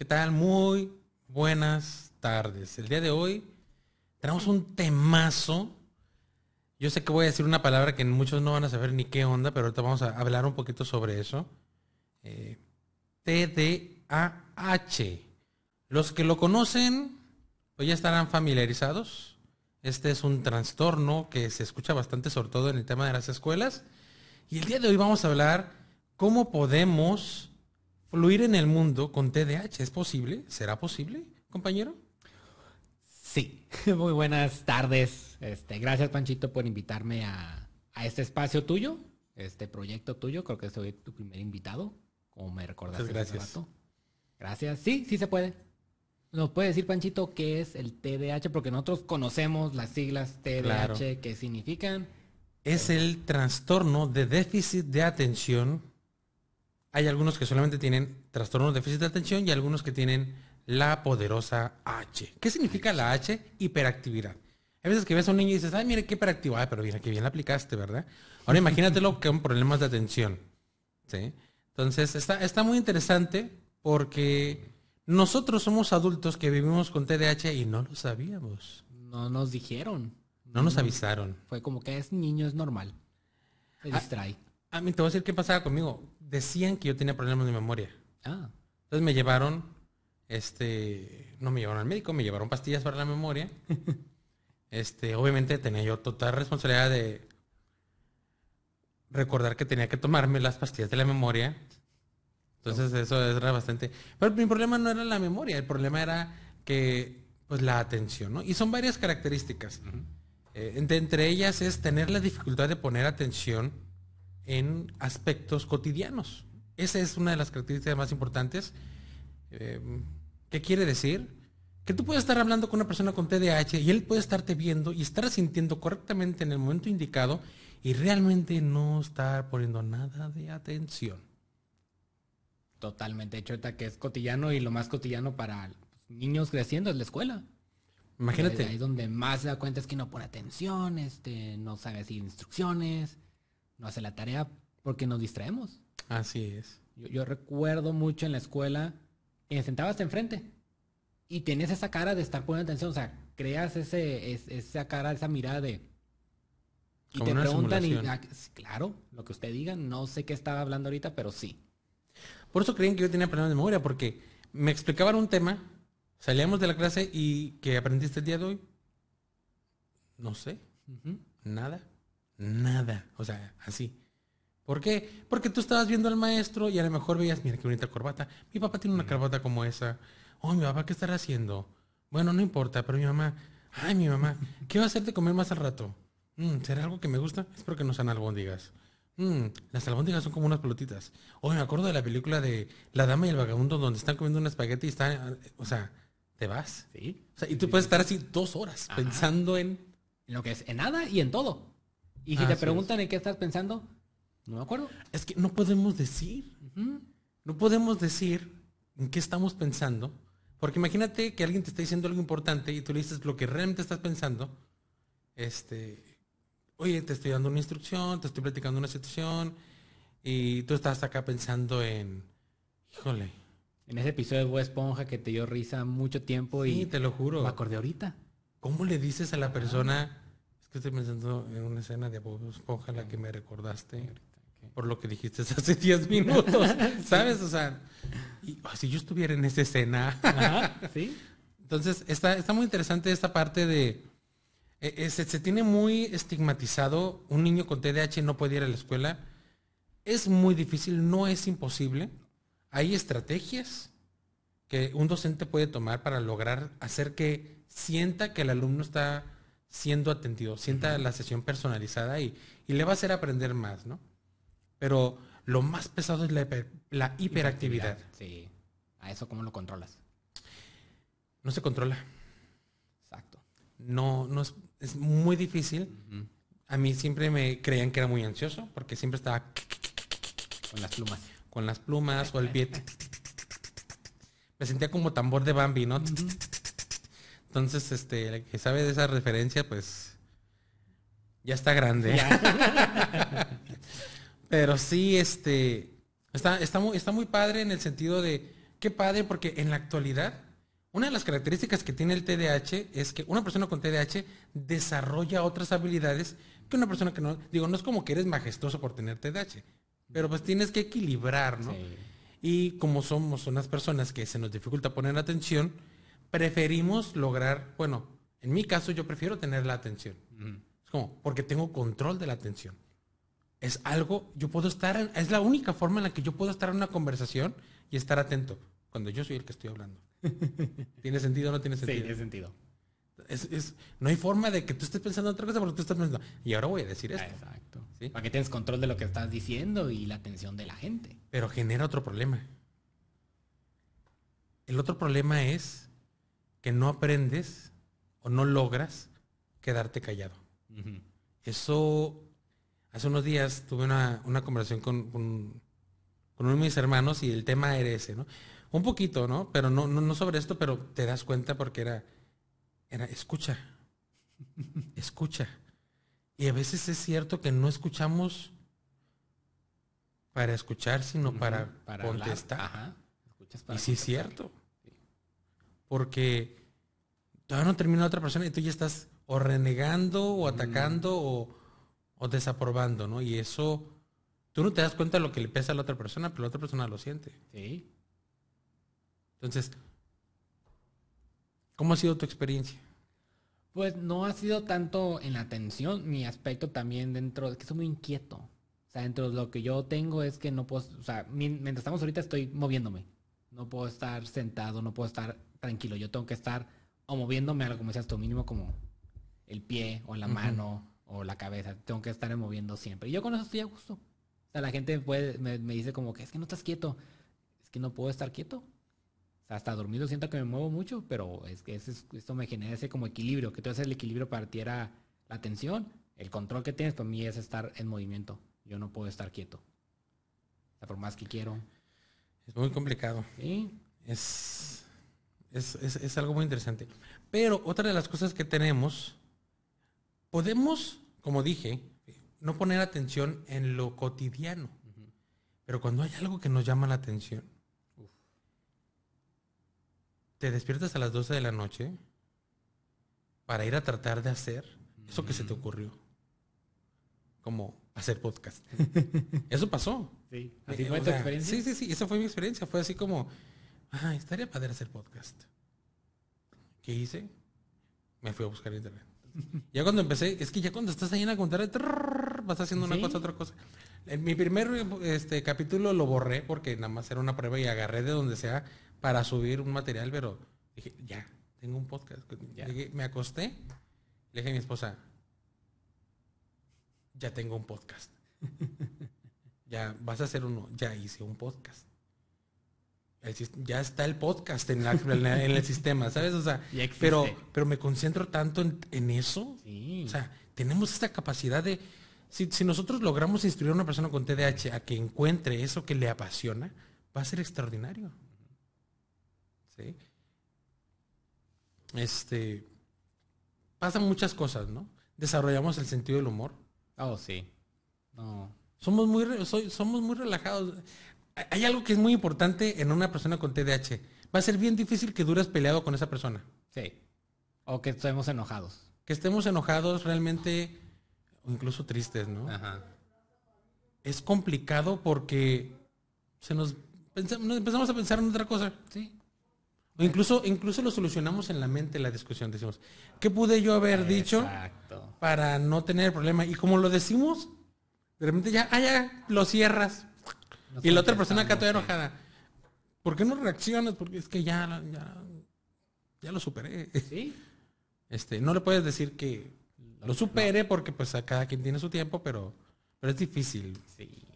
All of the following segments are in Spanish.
¿Qué tal? Muy buenas tardes. El día de hoy tenemos un temazo. Yo sé que voy a decir una palabra que muchos no van a saber ni qué onda, pero ahorita vamos a hablar un poquito sobre eso. Eh, TDAH. Los que lo conocen, pues ya estarán familiarizados. Este es un trastorno que se escucha bastante, sobre todo en el tema de las escuelas. Y el día de hoy vamos a hablar cómo podemos fluir en el mundo con TDAH. ¿Es posible? ¿Será posible, compañero? Sí, muy buenas tardes. Este, gracias, Panchito, por invitarme a, este espacio tuyo, este proyecto tuyo. Creo que soy tu primer invitado, como me recordaste gracias. hace rato. Gracias. Sí, sí se puede. ¿Nos puede decir, Panchito, qué es el TDAH? Porque nosotros conocemos las siglas TDAH, qué significan. Es el trastorno de déficit de atención hay algunos que solamente tienen trastorno de déficit de atención y algunos que tienen la poderosa H. ¿Qué significa la H? Hiperactividad. Hay veces que ves a un niño y dices, ay, mire qué hiperactivo. Ay, pero mira, qué bien la aplicaste, ¿verdad? Ahora imagínatelo con problemas de atención. ¿sí? Entonces, está, está muy interesante porque nosotros somos adultos que vivimos con TDAH y no lo sabíamos. No nos dijeron. No nos avisaron. Fue como que es niño, es normal. Se ah, distrae. A, mí te voy a decir qué pasaba conmigo decían que yo tenía problemas de memoria. Ah. Entonces me llevaron, este, no me llevaron al médico, me llevaron pastillas para la memoria. este, obviamente tenía yo total responsabilidad de recordar que tenía que tomarme las pastillas de la memoria. Entonces eso era bastante... Pero mi problema no era la memoria, el problema era que, pues la atención, ¿no? Y son varias características. Eh, entre ellas es tener la dificultad de poner atención en aspectos cotidianos. Esa es una de las características más importantes. Eh, ¿Qué quiere decir? Que tú puedes estar hablando con una persona con TDAH y él puede estarte viendo y estar sintiendo correctamente en el momento indicado y realmente no estar poniendo nada de atención. Totalmente. Ahorita que es cotidiano y lo más cotidiano para niños creciendo es la escuela. Imagínate. Ahí donde más se da cuenta es que no pone atención, este, no sabe seguir instrucciones no hace la tarea porque nos distraemos. Así es. Yo, recuerdo mucho en la escuela, y sentabas enfrente y tienes esa cara de estar poniendo atención, o sea, creas ese, esa cara, esa mirada de... Y te preguntan y, ah, claro, lo que usted diga, no sé qué estaba hablando ahorita, pero sí. Por eso creen que yo tenía problemas de memoria, porque me explicaban un tema, salíamos de la clase y ¿qué aprendiste el día de hoy? No sé, nada. Nada. O sea, así. ¿Por qué? Porque tú estabas viendo al maestro y a lo mejor veías, mira qué bonita corbata. Mi papá tiene una corbata como esa. Oh, mi papá, ¿qué estará haciendo? Bueno, no importa, pero mi mamá, ay, mi mamá, ¿qué va a hacer de comer más al rato? Mm, ¿Será algo que me gusta? Espero que no sean albóndigas. Mm, las albóndigas son como unas pelotitas. Oh, me acuerdo de la película de La Dama y el Vagabundo donde están comiendo un espagueti y están, o sea, te vas. Sí. O sea, y tú puedes estar así dos horas pensando en... En lo que es, en nada y en todo. Y si te preguntan en qué estás pensando, no me acuerdo. Es que no podemos decir. No podemos decir en qué estamos pensando. Porque imagínate que alguien te está diciendo algo importante y tú le dices lo que realmente estás pensando. Este, oye, te estoy dando una instrucción, te estoy platicando una situación y tú estás acá pensando en, híjole. En ese episodio de Bob Esponja que te dio risa mucho tiempo y te lo juro. Me acordé ahorita. ¿Cómo le dices a la persona? Que estoy pensando en una escena de Bob Esponja la que me recordaste por lo que dijiste hace 10 minutos. ¿Sabes? O sea, si yo estuviera en esa escena. ¿sí? Entonces, está, está muy interesante esta parte de. E, e, se, se, tiene muy estigmatizado. Un niño con TDAH no puede ir a la escuela. Es muy difícil, no es imposible. Hay estrategias que un docente puede tomar para lograr hacer que sienta que el alumno está siendo atendido, sienta la sesión personalizada y, le va a hacer aprender más, ¿no? Pero lo más pesado es la, hiperactividad. Sí. ¿A eso cómo lo controlas? No se controla. Exacto. No, no es, muy difícil. A mí siempre me creían que era muy ansioso porque siempre estaba con las plumas. Con las plumas o el pie. Me sentía como tambor de Bambi, ¿no? Entonces, este, el que sabe de esa referencia, pues ya está grande. Pero sí, este, está, está, muy, está muy padre en el sentido de qué padre, porque en la actualidad, una de las características que tiene el TDAH es que una persona con TDAH desarrolla otras habilidades que una persona que no, digo, no es como que eres majestuoso por tener TDAH, pero pues tienes que equilibrar, ¿no? Y como somos unas personas que se nos dificulta poner atención, preferimos lograr, bueno, en mi caso yo prefiero tener la atención. Es como, porque tengo control de la atención. Es algo, yo puedo estar, es la única forma en la que yo puedo estar en una conversación y estar atento, cuando yo soy el que estoy hablando. ¿Tiene sentido o no tiene sentido? Sí, tiene sentido. Es, no hay forma de que tú estés pensando en otra cosa porque tú estás pensando, y ahora voy a decir esto. Exacto. Para que tienes control de lo que estás diciendo y la atención de la gente. Pero genera otro problema. El otro problema es que no aprendes o no logras quedarte callado. Eso, hace unos días tuve una, conversación con, con, uno de mis hermanos y el tema era ese, ¿no? Un poquito, ¿no? Pero no, no, no sobre esto, pero te das cuenta porque era era escucha, escucha. Y a veces es cierto que no escuchamos para escuchar, sino para, contestar. y sí es cierto. Porque todavía no termina otra persona y tú ya estás o renegando o atacando o, o, desaprobando, ¿no? Y eso, tú no te das cuenta de lo que le pesa a la otra persona, pero la otra persona lo siente. Sí. Entonces, ¿Cómo ha sido tu experiencia? Pues no ha sido tanto en la atención, mi aspecto también dentro, es que soy muy inquieto. O sea, dentro de lo que yo tengo es que no puedo, o sea, mientras estamos ahorita estoy moviéndome. No puedo estar sentado, no puedo estar tranquilo. Yo tengo que estar o moviéndome algo, como decías tú, mínimo como el pie o la mano o la cabeza. Tengo que estar moviendo siempre. Y yo con eso estoy a gusto. O sea, la gente puede, me, me dice como que es que no estás quieto. Es que no puedo estar quieto hasta dormido siento que me muevo mucho, pero es que esto me genera ese como equilibrio, que tú haces el equilibrio para ti era la atención, el control que tienes para mí es estar en movimiento. Yo no puedo estar quieto. O sea, por más que quiero. Es muy complicado. Sí. Es, es, es, algo muy interesante. Pero otra de las cosas que tenemos, podemos, como dije, no poner atención en lo cotidiano. Pero cuando hay algo que nos llama la atención, te despiertas a las 12 de la noche para ir a tratar de hacer eso que se te ocurrió. Como hacer podcast. eso pasó. Sí, así fue tu experiencia. Sí, sí, sí, esa fue mi experiencia. Fue así como, ah, estaría padre hacer podcast. ¿Qué hice? Me fui a buscar internet. ya cuando empecé, es que ya cuando estás ahí en la computadora, vas haciendo una cosa, otra cosa. En mi primer este, capítulo lo borré porque nada más era una prueba y agarré de donde sea para subir un material, pero dije, ya, tengo un podcast. me acosté, le dije a mi esposa, ya tengo un podcast. ya vas a hacer uno, ya hice un podcast. Ya está el podcast en, el sistema, ¿sabes? O sea, pero, pero me concentro tanto en, eso. O sea, tenemos esta capacidad de, si, si, nosotros logramos instruir a una persona con TDAH a que encuentre eso que le apasiona, va a ser extraordinario. Este, pasan muchas cosas, ¿no? Desarrollamos el sentido del humor. Oh, sí. Somos muy, somos muy relajados. Hay algo que es muy importante en una persona con TDAH. Va a ser bien difícil que dures peleado con esa persona. Sí. O que estemos enojados. Que estemos enojados realmente, o incluso tristes, ¿no? Ajá. Es complicado porque se nos, nos empezamos a pensar en otra cosa. Sí incluso, incluso lo solucionamos en la mente la discusión. Decimos, ¿qué pude yo haber dicho para no tener problema? Y como lo decimos, de repente ya, ah, ya, lo cierras. Y la otra persona acá toda enojada. ¿Por qué no reaccionas? Porque es que ya, ya, ya lo superé. ¿Sí? Este, no le puedes decir que lo supere porque pues a cada quien tiene su tiempo, pero, pero es difícil.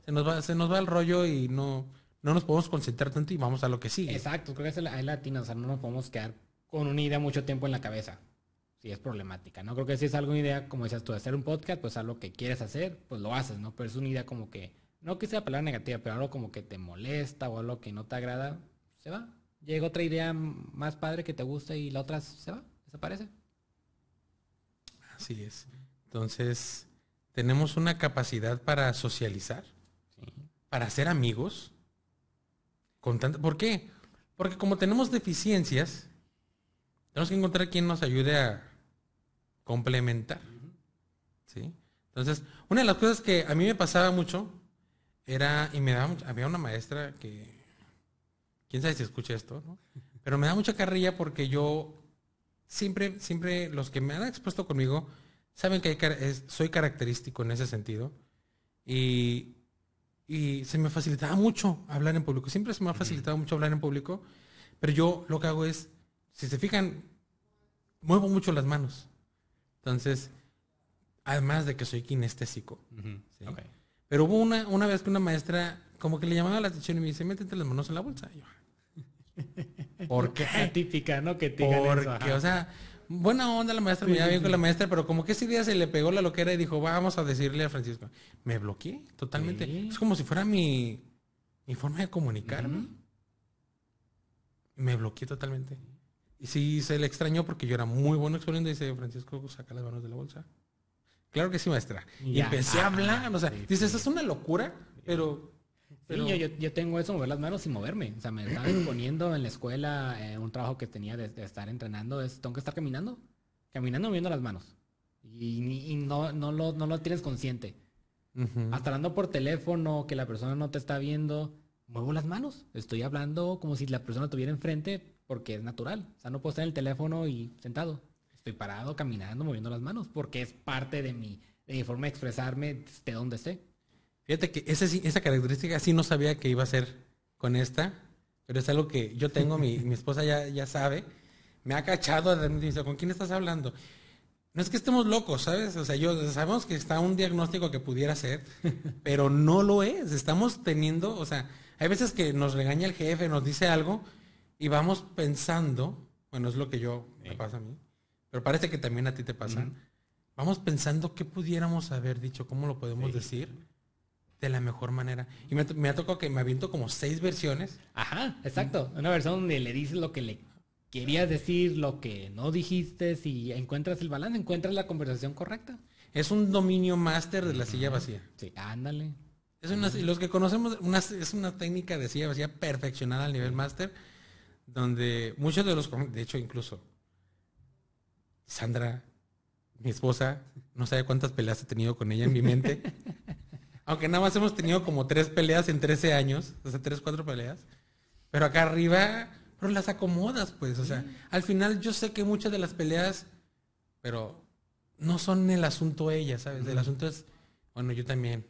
Se nos va, se nos va el rollo y no no nos podemos concentrar tanto y vamos a lo que sigue. Exacto, creo que es la, latina, o sea, no nos podemos quedar con una idea mucho tiempo en la cabeza. Si es problemática, ¿no? Creo que si es algo, una idea, como decías tú, de hacer un podcast, pues algo que quieres hacer, pues lo haces, ¿no? Pero es una idea como que, no que sea palabra negativa, pero algo como que te molesta o algo que no te agrada, se va. Llega otra idea más padre que te gusta y la otra se va, desaparece. Así es. Entonces, tenemos una capacidad para socializar, para ser amigos, ¿Por qué? Porque como tenemos deficiencias, tenemos que encontrar quien nos ayude a complementar. ¿Sí? Entonces, una de las cosas que a mí me pasaba mucho era, y me daba había una maestra que, quién sabe si escucha esto, ¿no? Pero me da mucha carrilla porque yo siempre, siempre, los que me han expuesto conmigo, saben que soy característico en ese sentido. Y, y se me facilitaba mucho hablar en público. Siempre se me ha facilitado mucho hablar en público. Pero yo lo que hago es, si se fijan, muevo mucho las manos. Entonces, además de que soy kinestésico. Pero hubo una, una vez que una maestra como que le llamaba la atención y me dice, métete las manos en la bolsa. ¿Por qué? La típica, ¿no? Que te Porque, o sea, buena onda la maestra, me iba bien con la maestra, pero como que ese día se le pegó la loquera y dijo, vamos a decirle a Francisco. Me bloqueé totalmente. Es como si fuera mi, mi forma de comunicarme. Me bloqueé totalmente. Y sí, se le extrañó porque yo era muy bueno exponiendo y dice, Francisco, saca las manos de la bolsa. Claro que sí, maestra. Y empecé a hablar. O sea, dices, es una locura, pero yo, tengo eso, mover las manos y moverme. O sea, me estaban poniendo en la escuela eh, un trabajo que tenía de, estar entrenando, es, tengo que estar caminando, caminando moviendo las manos. Y, no, no, lo, no lo tienes consciente. Hasta hablando por teléfono, que la persona no te está viendo, muevo las manos. Estoy hablando como si la persona estuviera enfrente porque es natural. O sea, no puedo estar en el teléfono y sentado. Estoy parado, caminando, moviendo las manos, porque es parte de mi, de mi forma de expresarme de donde esté. Fíjate que esa, esa característica sí no sabía que iba a ser con esta, pero es algo que yo tengo, mi, mi esposa ya, ya sabe. Me ha cachado, me dice, ¿con quién estás hablando? No es que estemos locos, ¿sabes? O sea, yo sabemos que está un diagnóstico que pudiera ser, pero no lo es. Estamos teniendo, o sea, hay veces que nos regaña el jefe, nos dice algo y vamos pensando, bueno, es lo que yo me pasa a mí, pero parece que también a ti te pasa. Vamos pensando qué pudiéramos haber dicho, cómo lo podemos decir de la mejor manera. Y me, ha tocado que me aviento como seis versiones. Ajá, exacto. Una versión donde le dices lo que le querías decir, lo que no dijiste, si encuentras el balance, encuentras la conversación correcta. Es un dominio máster de la silla vacía. Sí, ándale. Es una, los que conocemos, una, es una técnica de silla vacía perfeccionada al nivel máster, donde muchos de los, de hecho incluso, Sandra, mi esposa, no sabe cuántas peleas he tenido con ella en mi mente. Aunque nada más hemos tenido como tres peleas en 13 años, o sea, tres, cuatro peleas. Pero acá arriba, pero las acomodas, pues. O sea, al final yo sé que muchas de las peleas, pero no son el asunto ella, ¿sabes? El asunto es, bueno, yo también.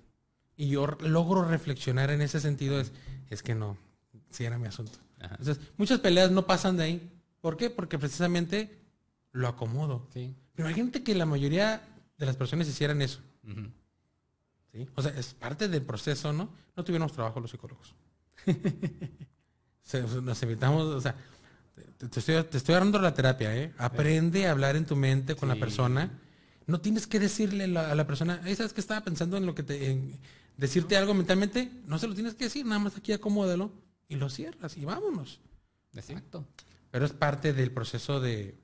Y yo logro reflexionar en ese sentido, es, es que no, si era mi asunto. Entonces, muchas peleas no pasan de ahí. ¿Por qué? Porque precisamente lo acomodo. Sí. Pero imagínate que la mayoría de las personas hicieran eso. O sea, es parte del proceso, ¿no? No tuvimos trabajo los psicólogos. Nos evitamos, o sea, te, estoy, dando la terapia, ¿eh? Aprende a hablar en tu mente con la persona. No tienes que decirle a la persona, ¿sabes que estaba pensando en lo que te... decirte algo mentalmente? No se lo tienes que decir, nada más aquí acomódalo y lo cierras y vámonos. Exacto. Pero es parte del proceso de,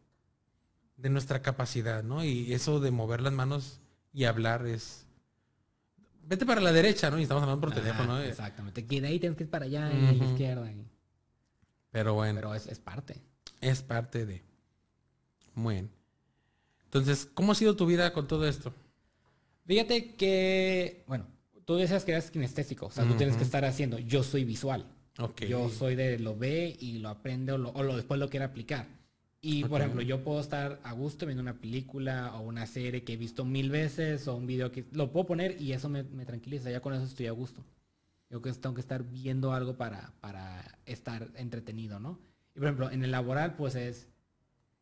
de nuestra capacidad, ¿no? Y eso de mover las manos y hablar es vete para la derecha, ¿no? Y estamos hablando por teléfono. ¿no? Exactamente. Que de ahí tienes que ir para allá, y la izquierda. Pero bueno. Pero es, parte. Es parte de. Bueno. Entonces, ¿cómo ha sido tu vida con todo esto? Fíjate que, bueno, tú decías que eres kinestésico, o sea, tú tienes que estar haciendo. Yo soy visual. Okay. Yo soy de lo ve y lo aprende o, lo, o lo, después lo quiere aplicar. Y, por ejemplo, yo puedo estar a gusto viendo una película o una serie que he visto mil veces o un video que lo puedo poner y eso me, tranquiliza. Ya con eso estoy a gusto. Yo que tengo que estar viendo algo para, para estar entretenido, ¿no? Y, por ejemplo, en el laboral, pues es,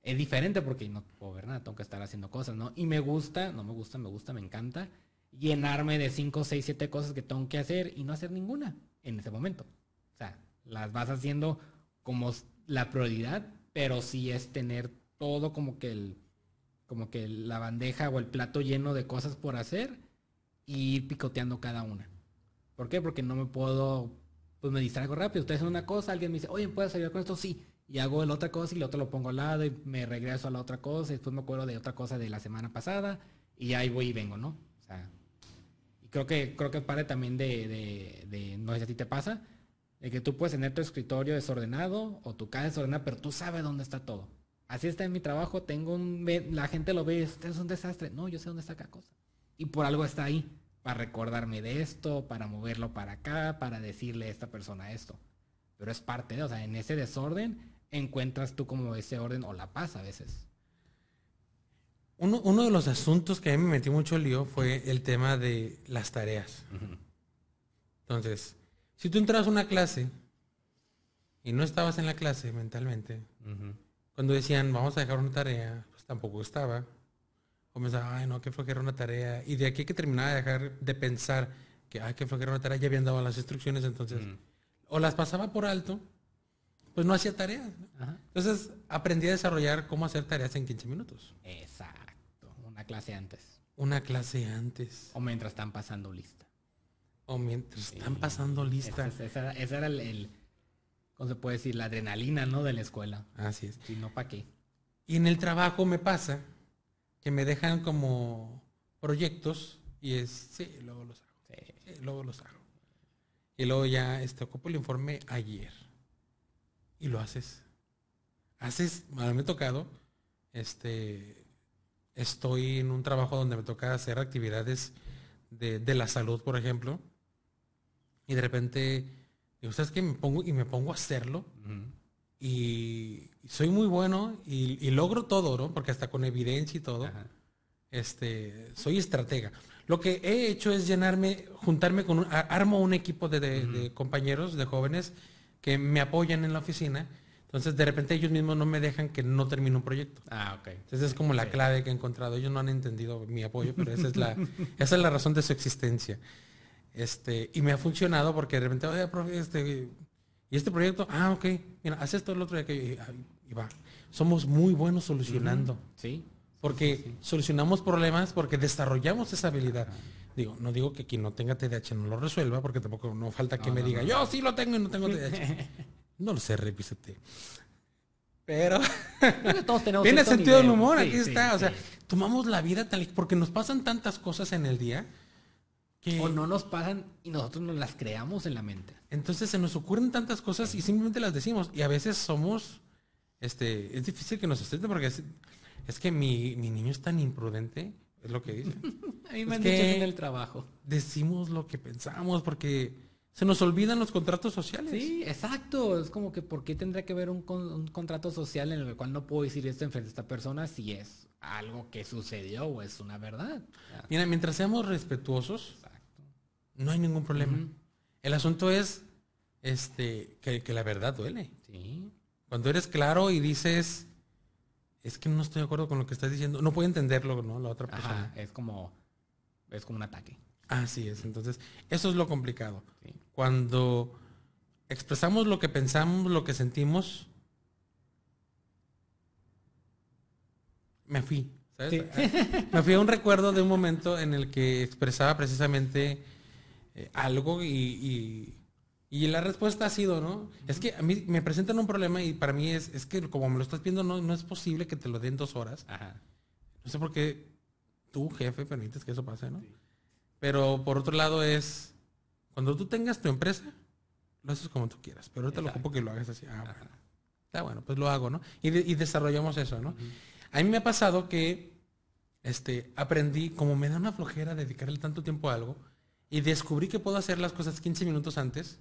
es diferente porque no puedo ver nada, tengo que estar haciendo cosas, ¿no? Y me gusta, no me gusta, me gusta, me encanta llenarme de 5, 6, 7 cosas que tengo que hacer y no hacer ninguna en ese momento. O sea, las vas haciendo como la prioridad pero sí es tener todo como que el como que la bandeja o el plato lleno de cosas por hacer y ir picoteando cada una. ¿Por qué? Porque no me puedo, pues me distraigo rápido. Ustedes hacen una cosa, alguien me dice, oye, ¿puedes ayudar con esto? Sí. Y hago la otra cosa y la otra lo pongo al lado y me regreso a la otra cosa y después me acuerdo de otra cosa de la semana pasada y ahí voy y vengo, ¿no? O sea, y creo que, creo que parte también de, de, de, no sé si a ti te pasa, De que tú puedes tener tu escritorio desordenado o tu casa desordenada, pero tú sabes dónde está todo. Así está en mi trabajo, tengo un... La gente lo ve, este es un desastre. No, yo sé dónde está cada cosa. Y por algo está ahí, para recordarme de esto, para moverlo para acá, para decirle a esta persona esto. Pero es parte de, o sea, en ese desorden encuentras tú como ese orden o la paz a veces. Uno, uno de los asuntos que a mí me metió mucho lío fue el tema de las tareas. Entonces, si tú entras a una clase y no estabas en la clase mentalmente, cuando decían vamos a dejar una tarea, pues tampoco estaba. O pensaba, ay no, qué flojera una tarea. Y de aquí que terminaba de dejar de pensar que, ay, qué flojera una tarea, ya habían dado las instrucciones, entonces, o las pasaba por alto, pues no hacía tareas. Entonces aprendí a desarrollar cómo hacer tareas en 15 minutos. Exacto, una clase antes. Una clase antes. O mientras están pasando lista. O mientras están pasando lista. Ese, era el, ¿cómo se puede decir? La adrenalina, ¿no? De la escuela. Así es. Si no, ¿para qué? Y en el trabajo me pasa que me dejan como proyectos y es, sí, luego los hago. Sí. luego los hago. Y luego ya este, ocupo el informe ayer. Y lo haces. Haces, me ha tocado, este, estoy en un trabajo donde me toca hacer actividades de, de la salud, por ejemplo y de repente, digo, ¿sabes qué? Me pongo y me pongo a hacerlo. Y soy muy bueno y, logro todo, ¿no? Porque hasta con evidencia y todo. Este, soy estratega. Lo que he hecho es llenarme, juntarme con un, armo un equipo de, compañeros, de jóvenes que me apoyan en la oficina. Entonces, de repente ellos mismos no me dejan que no termine un proyecto. Ah, ok. Entonces es como la clave que he encontrado. Ellos no han entendido mi apoyo, pero esa es la, esa es la razón de su existencia. Este, y me ha funcionado porque de repente, oye, profe, este, y este proyecto, ah, ok, mira, haz esto, el otro, y, y va. Somos muy buenos solucionando. Sí. Porque solucionamos problemas, porque desarrollamos esa habilidad. Digo, no digo que quien no tenga TDAH no lo resuelva, porque tampoco no falta que me diga, yo sí lo tengo y no tengo TDAH. no lo sé, revísate. Pero todos tenemos sentido del humor, aquí está. o sea, tomamos la vida tal porque nos pasan tantas cosas en el día o no nos pasan y nosotros nos las creamos en la mente. Entonces se nos ocurren tantas cosas y simplemente las decimos. Y a veces somos, este, es difícil que nos acepten porque es, que mi, niño es tan imprudente, es lo que dice. a mí me han dicho en el trabajo. Decimos lo que pensamos porque se nos olvidan los contratos sociales. Sí, exacto. Es como que ¿por qué tendría que haber un, un contrato social en el cual no puedo decir esto enfrente de esta persona si es algo que sucedió o es una verdad? Mira, mientras seamos respetuosos, no hay ningún problema. El asunto es este, que, la verdad duele. Sí. Cuando eres claro y dices, es que no estoy de acuerdo con lo que estás diciendo, no puedo entenderlo, ¿no? La otra persona. es como, es como un ataque. Así es. Entonces, eso es lo complicado. Cuando expresamos lo que pensamos, lo que sentimos, me fui. me fui a un recuerdo de un momento en el que expresaba precisamente eh, algo y, la respuesta ha sido, ¿no? Es que a mí me presentan un problema y para mí es, es que como me lo estás viendo, no, no es posible que te lo den dos horas. No sé por qué tú, jefe, permites que eso pase, ¿no? Pero por otro lado es, cuando tú tengas tu empresa, lo haces como tú quieras, pero ahorita lo ocupo que lo hagas así. Ah, bueno. Está bueno, pues lo hago, ¿no? Y, desarrollamos eso, ¿no? A mí me ha pasado que este, aprendí, como me da una flojera dedicarle tanto tiempo a algo, y descubrí que puedo hacer las cosas 15 minutos antes.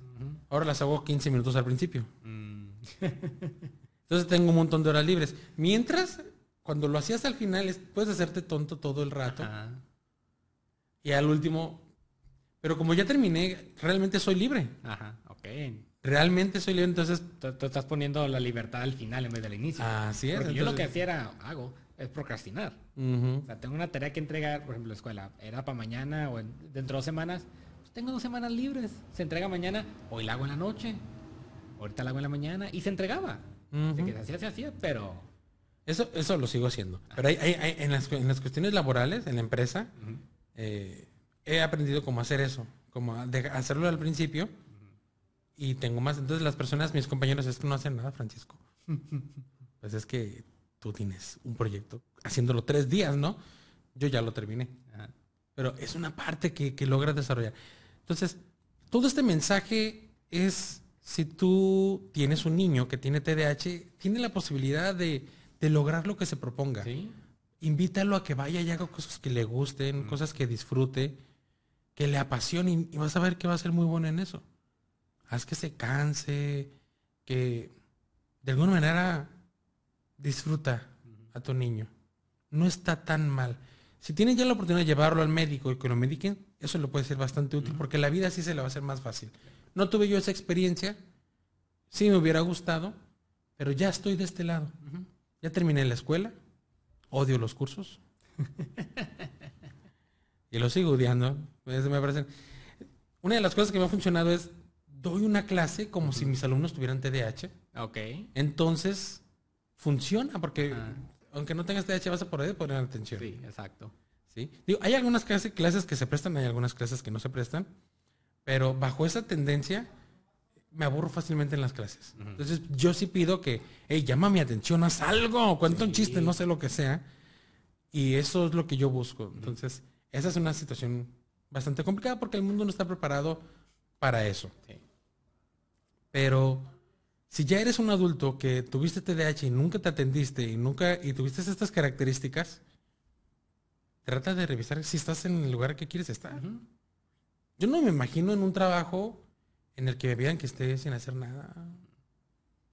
Ahora las hago 15 minutos al principio. Mm. Entonces tengo un montón de horas libres. Mientras, cuando lo hacías al final, puedes hacerte tonto todo el rato. Y al último, pero como ya terminé, realmente soy libre. Ajá, ok. Realmente soy libre, entonces... Tú, estás poniendo la libertad al final en vez del inicio. Así es. Porque yo lo que hacía era, hago, es procrastinar. O sea, tengo una tarea que entregar, por ejemplo, la escuela, era para mañana o dentro de dos semanas. Pues tengo dos semanas libres. Se entrega mañana, hoy la hago en la noche, ahorita la hago en la mañana, y se entregaba. que se hacía, se hacía, pero... Eso, eso lo sigo haciendo. Pero hay, hay, en, las, en, las, cuestiones laborales, en la empresa, eh, he aprendido cómo hacer eso, cómo hacerlo al principio y tengo más. Entonces las personas, mis compañeros, es que no hacen nada, Francisco. pues es que tú tienes un proyecto haciéndolo tres días, ¿no? Yo ya lo terminé. Pero es una parte que, que logras desarrollar. Entonces, todo este mensaje es si tú tienes un niño que tiene TDAH, tiene la posibilidad de, lograr lo que se proponga. Invítalo a que vaya y haga cosas que le gusten, cosas que disfrute, que le apasionen y vas a ver que va a ser muy bueno en eso. Haz que se canse, que de alguna manera disfruta a tu niño. No está tan mal. Si tienes ya la oportunidad de llevarlo al médico y que lo mediquen, eso le puede ser bastante útil porque la vida sí se le va a hacer más fácil. No tuve yo esa experiencia. Sí me hubiera gustado, pero ya estoy de este lado. Ya terminé la escuela. Odio los cursos. y lo sigo odiando. Una de las cosas que me ha funcionado es doy una clase como si mis alumnos tuvieran TDAH. Ok. Entonces, funciona porque aunque no tengas TDAH vas a poder poner atención. Sí, exacto. ¿Sí? hay algunas clases, clases que se prestan, hay algunas clases que no se prestan. Pero bajo esa tendencia, me aburro fácilmente en las clases. Entonces, yo sí pido que, hey, llama mi atención, haz algo, cuenta un chiste, no sé lo que sea. Y eso es lo que yo busco. Entonces, esa es una situación bastante complicada porque el mundo no está preparado para eso. Pero si ya eres un adulto que tuviste TDAH y nunca te atendiste y nunca y tuviste estas características, trata de revisar si estás en el lugar que quieres estar. Yo no me imagino en un trabajo en el que me vean que esté sin hacer nada,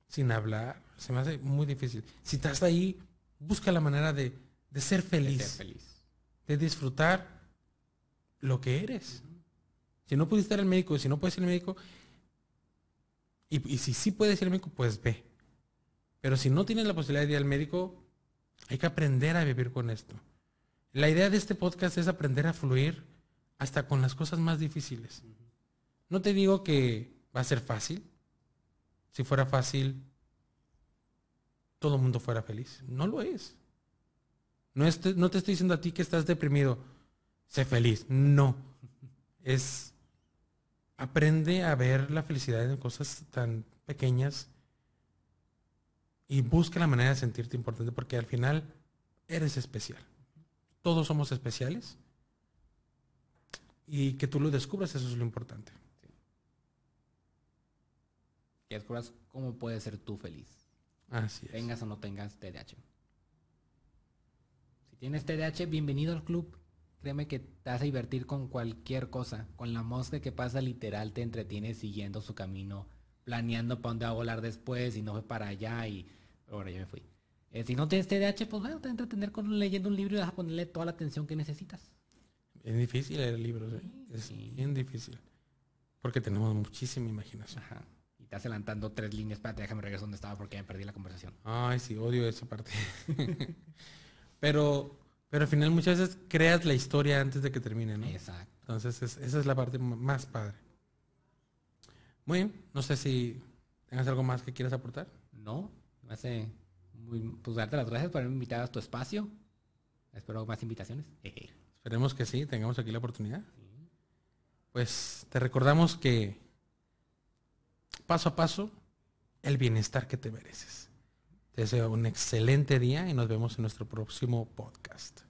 sin hablar. Se me hace muy difícil. Si estás ahí, busca la manera de, ser feliz. De ser feliz. De disfrutar lo que eres. Si no pudiste ir al médico, si no puedes ir al médico, y, si sí puedes ir al médico, pues ve. Pero si no tienes la posibilidad de ir al médico, hay que aprender a vivir con esto. La idea de este podcast es aprender a fluir hasta con las cosas más difíciles. No te digo que va a ser fácil. Si fuera fácil, todo el mundo fuera feliz. No lo es. No, no te estoy diciendo a ti que estás deprimido. Sé feliz. No. Es aprende a ver la felicidad en cosas tan pequeñas y busca la manera de sentirte importante porque al final eres especial. Todos somos especiales y que tú lo descubras, eso es lo importante. Que descubras cómo puedes ser tú feliz. Así es. Tengas o no tengas TDAH. Si tienes TDAH, bienvenido al club. Créeme que te vas a divertir con cualquier cosa. Con la mosca que pasa literal te entretiene siguiendo su camino, planeando para dónde va a volar después y no fue para allá y ahora ya me fui. Eh, si no tienes TDAH, pues bueno, te vas a entretener con leyendo un libro y vas a ponerle toda la atención que necesitas. Es difícil leer libros, ¿eh? es bien difícil. Porque tenemos muchísima imaginación. Ajá. Y estás adelantando tres líneas. Espérate, déjame regresar donde estaba porque me perdí la conversación. Ay, sí, odio esa parte. pero, pero al final muchas veces creas la historia antes de que termine, ¿no? Exacto. Entonces, esa es la parte más padre. Muy bien. No sé si tengas algo más que quieras aportar. No, me hace muy, pues darte las gracias por haberme invitado a tu espacio. Espero más invitaciones. Esperemos que sí, tengamos aquí la oportunidad. Pues te recordamos que paso a paso, el bienestar que te mereces. Te deseo un excelente día y nos vemos en nuestro próximo podcast.